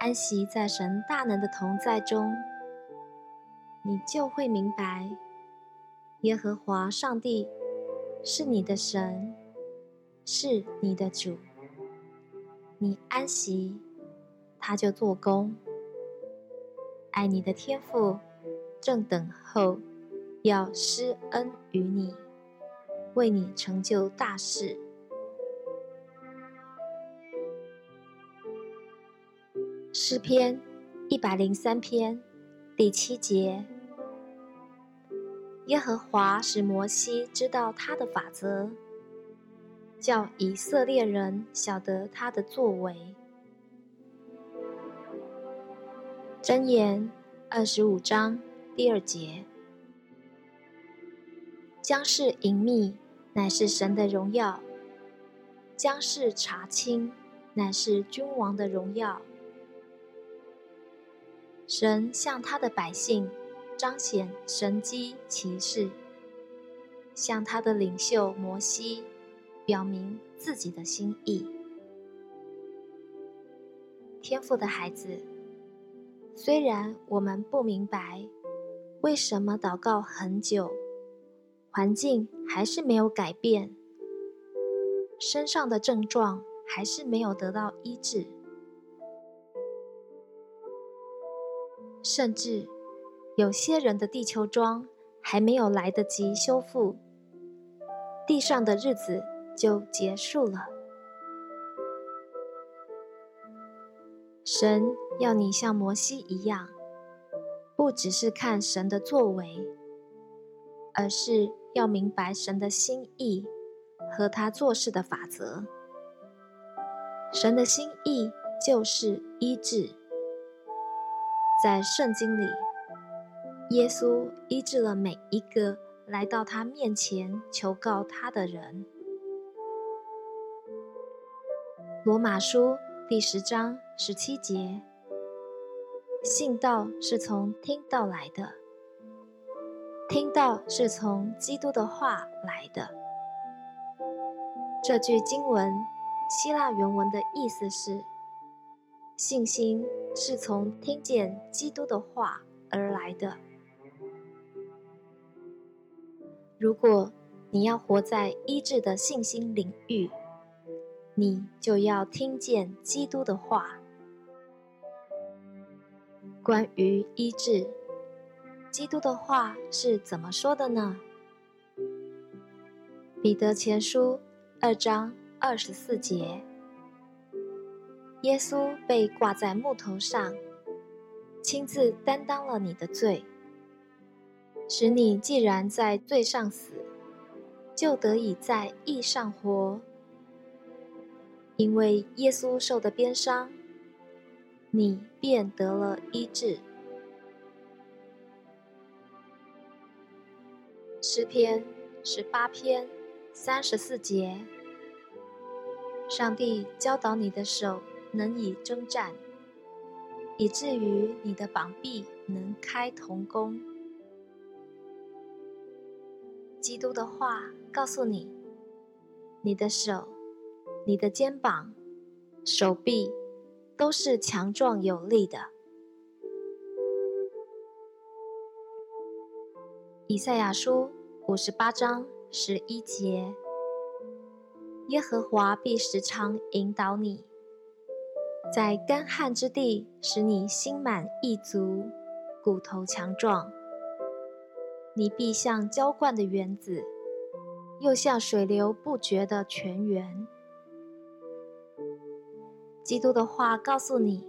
安息在神大能的同在中，你就会明白，耶和华上帝是你的神，是你的主。你安息，他就做工。爱你的天父正等候要施恩于你，为你成就大事。诗篇一百零三篇第七节：耶和华使摩西知道他的法则，叫以色列人晓得他的作为。箴言二十五章第二节：将事隐秘，乃是神的荣耀；将事查清，乃是君王的荣耀。神向他的百姓彰显神迹奇事，向他的领袖摩西表明自己的心意。天赋的孩子，虽然我们不明白为什么祷告很久，环境还是没有改变，身上的症状还是没有得到医治。甚至有些人的地球桩还没有来得及修复，地上的日子就结束了。神要你像摩西一样，不只是看神的作为，而是要明白神的心意和他做事的法则。神的心意就是医治。在圣经里，耶稣医治了每一个来到他面前求告他的人。罗马书第十章十七节：信道是从听道来的，听道是从基督的话来的。这句经文希腊原文的意思是：信心。是从听见基督的话而来的。如果你要活在医治的信心领域，你就要听见基督的话。关于医治，基督的话是怎么说的呢？彼得前书二章二十四节。耶稣被挂在木头上，亲自担当了你的罪，使你既然在罪上死，就得以在义上活。因为耶稣受的鞭伤，你便得了医治。诗篇十八篇三十四节，上帝教导你的手。能以征战，以至于你的膀臂能开铜弓。基督的话告诉你，你的手、你的肩膀、手臂都是强壮有力的。以赛亚书五十八章十一节：耶和华必时常引导你。在干旱之地，使你心满意足，骨头强壮。你必像浇灌的园子，又像水流不绝的泉源。基督的话告诉你，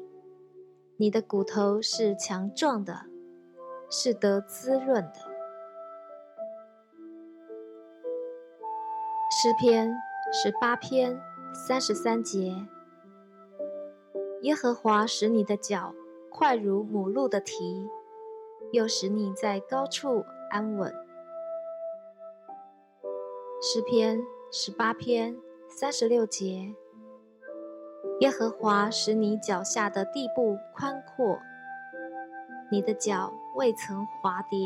你的骨头是强壮的，是得滋润的。诗篇十八篇三十三节。耶和华使你的脚快如母鹿的蹄，又使你在高处安稳。诗篇十八篇三十六节：耶和华使你脚下的地步宽阔，你的脚未曾滑跌。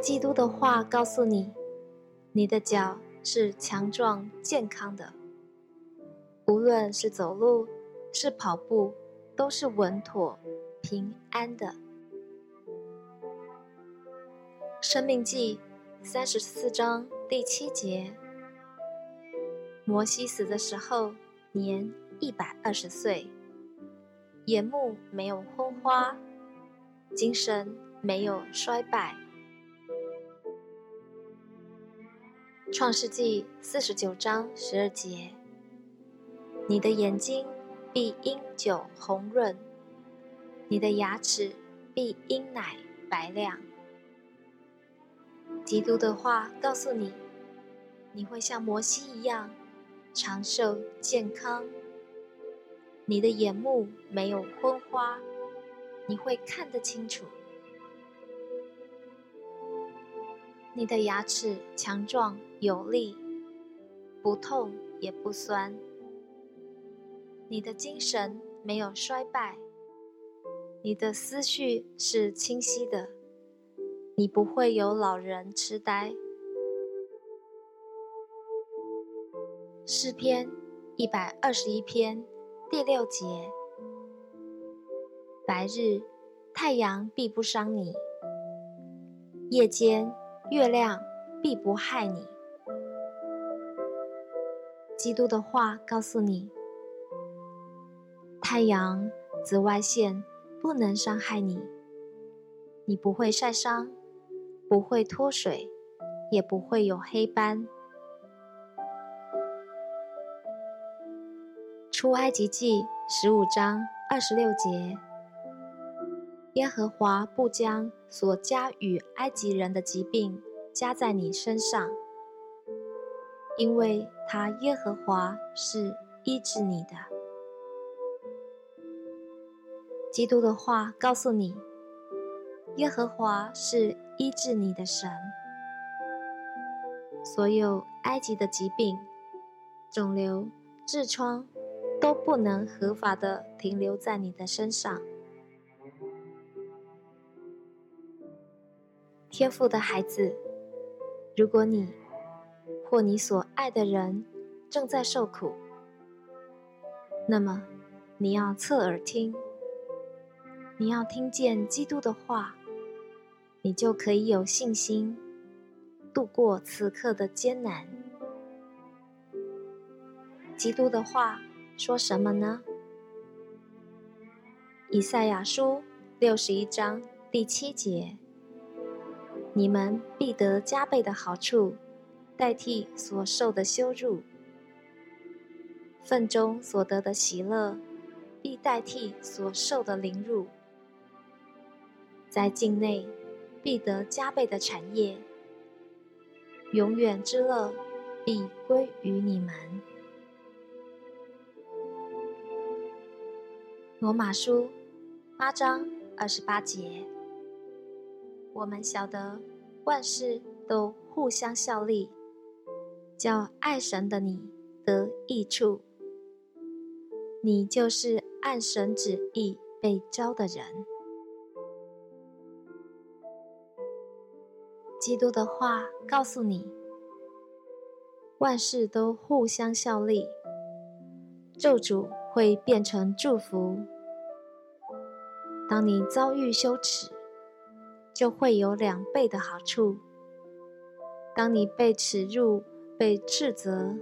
基督的话告诉你，你的脚是强壮健康的，无论是走路是跑步，都是稳妥平安的。生命记三十四章第七节：摩西死的时候年一百二十岁，眼目没有昏花，精神没有衰败。创世纪四十九章十二节：你的眼睛必因酒红润，你的牙齿必因奶白亮。基督的话告诉你，你会像摩西一样长寿健康。你的眼目没有昏花，你会看得清楚。你的牙齿强壮有力，不痛也不酸。你的精神没有衰败，你的思绪是清晰的。你不会有老人痴呆。诗篇一百二十一篇第六节：白日太阳必不伤你，夜间月亮必不害你。基督的话告诉你，太阳紫外线不能伤害你，你不会晒伤。不会脱水，也不会有黑斑。出埃及记十五章二十六节：耶和华不将所加与埃及人的疾病加在你身上，因为他耶和华是医治你的。基督的话告诉你，耶和华是。医治你的神，所有埃及的疾病、肿瘤、痔疮都不能合法的停留在你的身上。天父的孩子，如果你或你所爱的人正在受苦，那么你要侧耳听，你要听见基督的话。你就可以有信心度过此刻的艰难。基督的话说什么呢？以赛亚书六十一章第七节：你们必得加倍的好处，代替所受的羞辱；份中所得的喜乐，必代替所受的凌辱。在境内。必得加倍的产业，永远之乐必归于你们。罗马书八章二十八节，我们晓得万事都互相效力，叫爱神的你得益处。你就是按神旨意被召的人。基督的话告诉你，万事都互相效力，咒诅会变成祝福。当你遭遇羞耻，就会有两倍的好处；当你被耻辱、被斥责，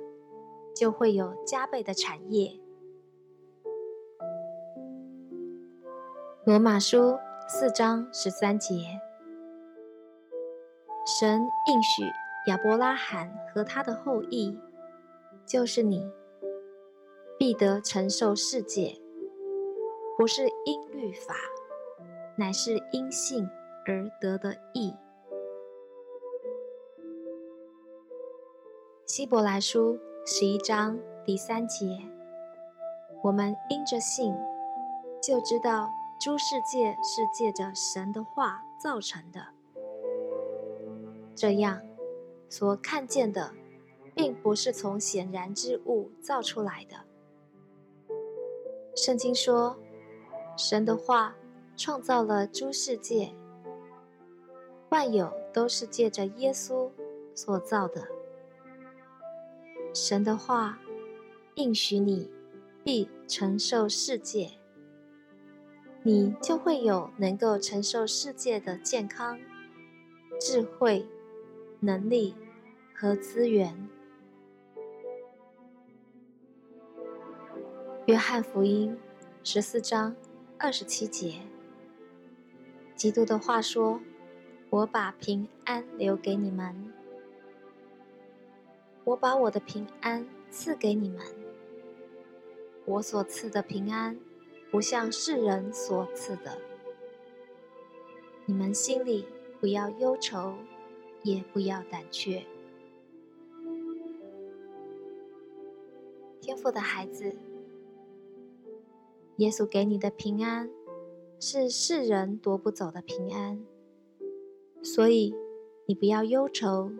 就会有加倍的产业。罗马书四章十三节。神应许亚伯拉罕和他的后裔，就是你，必得承受世界，不是因律法，乃是因信而得的义。希伯来书十一章第三节：我们因着信，就知道诸世界是借着神的话造成的。这样，所看见的，并不是从显然之物造出来的。圣经说，神的话创造了诸世界，万有都是借着耶稣所造的。神的话应许你必承受世界，你就会有能够承受世界的健康、智慧、能力和资源。约翰福音十四章二十七节，基督的话说：“我把平安留给你们，我把我的平安赐给你们。我所赐的平安，不像世人所赐的。你们心里不要忧愁，也不要胆怯。天父的孩子。”耶稣给你的平安，是世人夺不走的平安，所以你不要忧愁，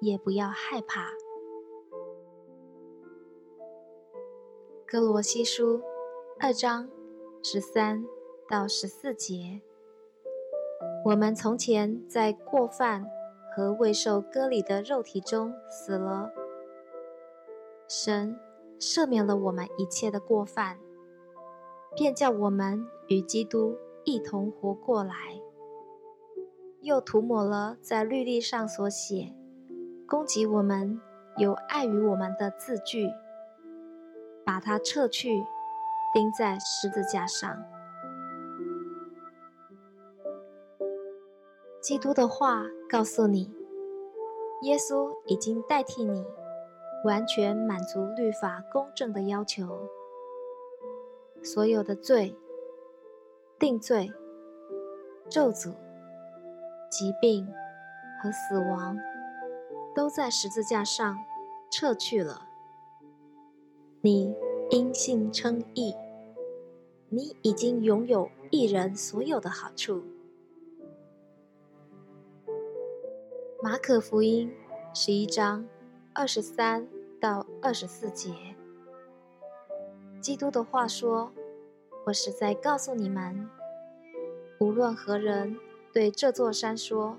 也不要害怕。哥罗西书二章十三到十四节，我们从前在过犯和未受割礼的肉体中死了，神赦免了我们一切的过犯。便叫我们与基督一同活过来，又涂抹了在律例上所写攻击我们、有碍于我们的字句，把它撤去，钉在十字架上。基督的话告诉你，耶稣已经代替你，完全满足律法公正的要求。所有的罪、定罪、咒诅、疾病和死亡，都在十字架上撤去了。你因信称义，你已经拥有一人所有的好处。马可福音十一章二十三到二十四节。基督的话说：“我实在告诉你们，无论何人对这座山说：‘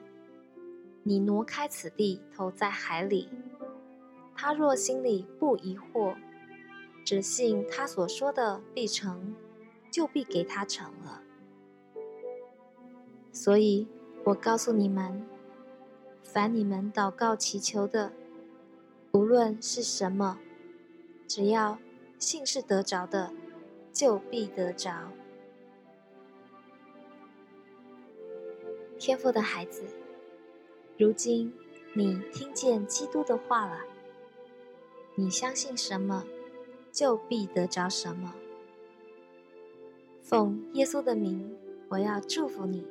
你挪开此地，投在海里’，他若心里不疑惑，只信他所说的必成，就必给他成了。所以我告诉你们，凡你们祷告祈求的，无论是什么，只要。”信是得着的，就必得着。天父的孩子，如今你听见基督的话了，你相信什么，就必得着什么。奉耶稣的名，我要祝福你，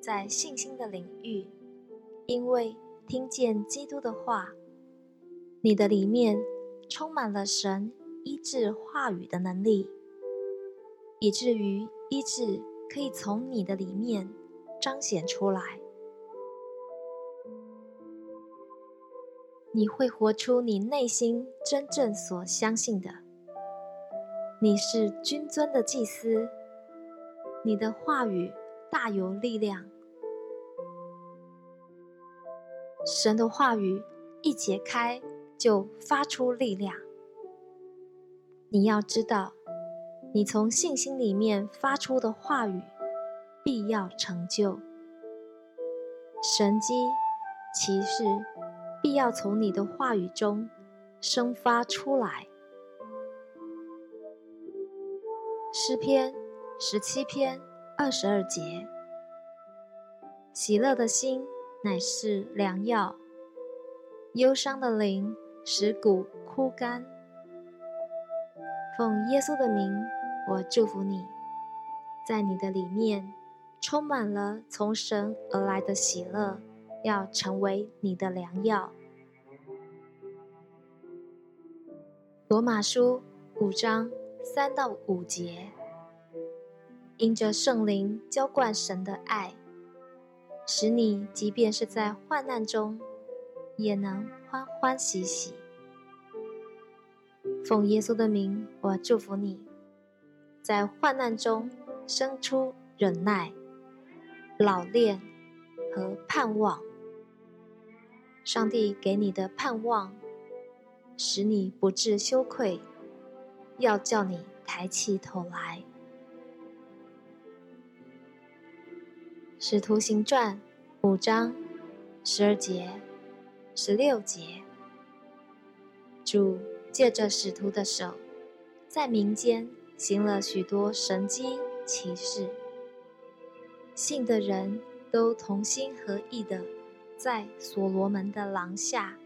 在信心的领域，因为听见基督的话，你的里面充满了神。医治话语的能力，以至于医治可以从你的里面彰显出来。你会活出你内心真正所相信的。你是君尊的祭司，你的话语大有力量。神的话语一解开，就发出力量。你要知道，你从信心里面发出的话语，必要成就。神迹、奇事，必要从你的话语中生发出来。诗篇十七篇二十二节：喜乐的心乃是良药，忧伤的灵使骨枯干。奉耶稣的名，我祝福你，在你的里面充满了从神而来的喜乐，要成为你的良药。罗马书五章三到五节，因着圣灵浇灌神的爱，使你即便是在患难中，也能欢欢喜喜。奉耶稣的名，我祝福你，在患难中生出忍耐、老练和盼望。上帝给你的盼望，使你不致羞愧，要叫你抬起头来。使徒行传五章十二节、十六节，主借着使徒的手，在民间行了许多神迹奇事，信的人都同心合意的。在所罗门的廊下，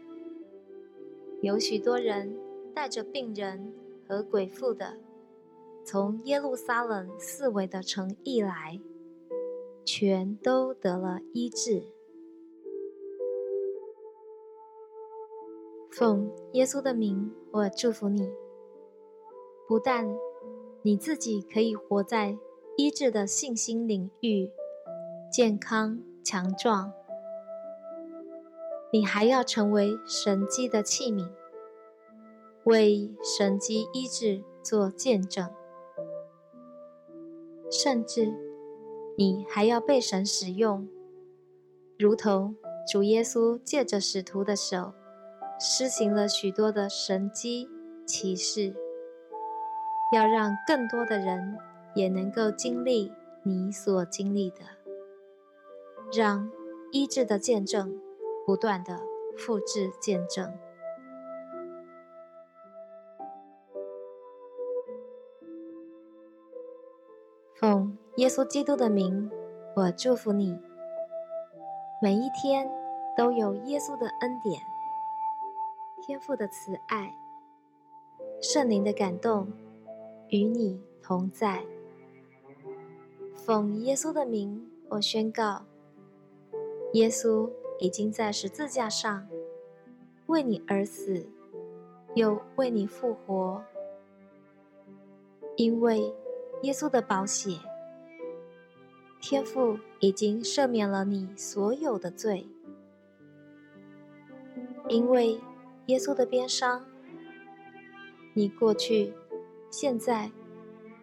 有许多人带着病人和鬼附的，从耶路撒冷四围的城邑来，全都得了医治。奉耶稣的名，我祝福你，不但你自己可以活在医治的信心领域，健康强壮。你还要成为神迹的器皿，为神迹医治做见证，甚至你还要被神使用，如同主耶稣借着使徒的手，施行了许多的神迹奇事，要让更多的人也能够经历你所经历的，让医治的见证。不断的复制见证，耶稣基督的名，我祝福你。每一天都有耶稣的恩典、天父的慈爱、圣灵的感动与你同在。奉耶稣的名，我宣告，耶稣。已经在十字架上为你而死，又为你复活。因为耶稣的宝血，天父已经赦免了你所有的罪。因为耶稣的鞭伤，你过去、现在、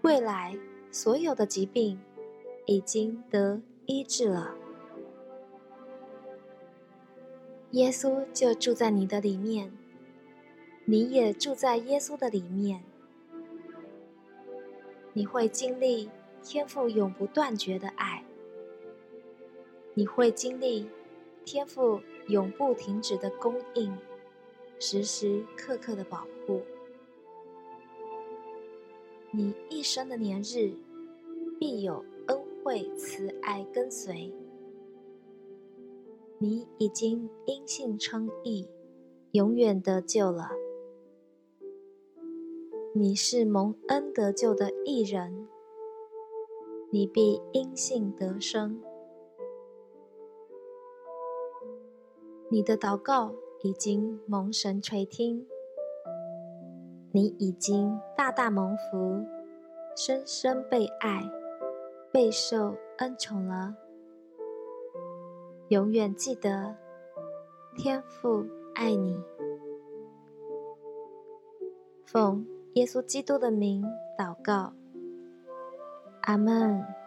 未来所有的疾病已经得医治了。耶稣就住在你的里面，你也住在耶稣的里面。你会经历天赋永不断绝的爱，你会经历天赋永不停止的供应，时时刻刻的保护。你一生的年日，必有恩惠慈爱跟随。你已经因信称义，永远得救了。你是蒙恩得救的义人，你必因信得生。你的祷告已经蒙神垂听，你已经大大蒙福，深深被爱，备受恩宠了。永远记得，天父爱你。奉耶稣基督的名祷告，阿门。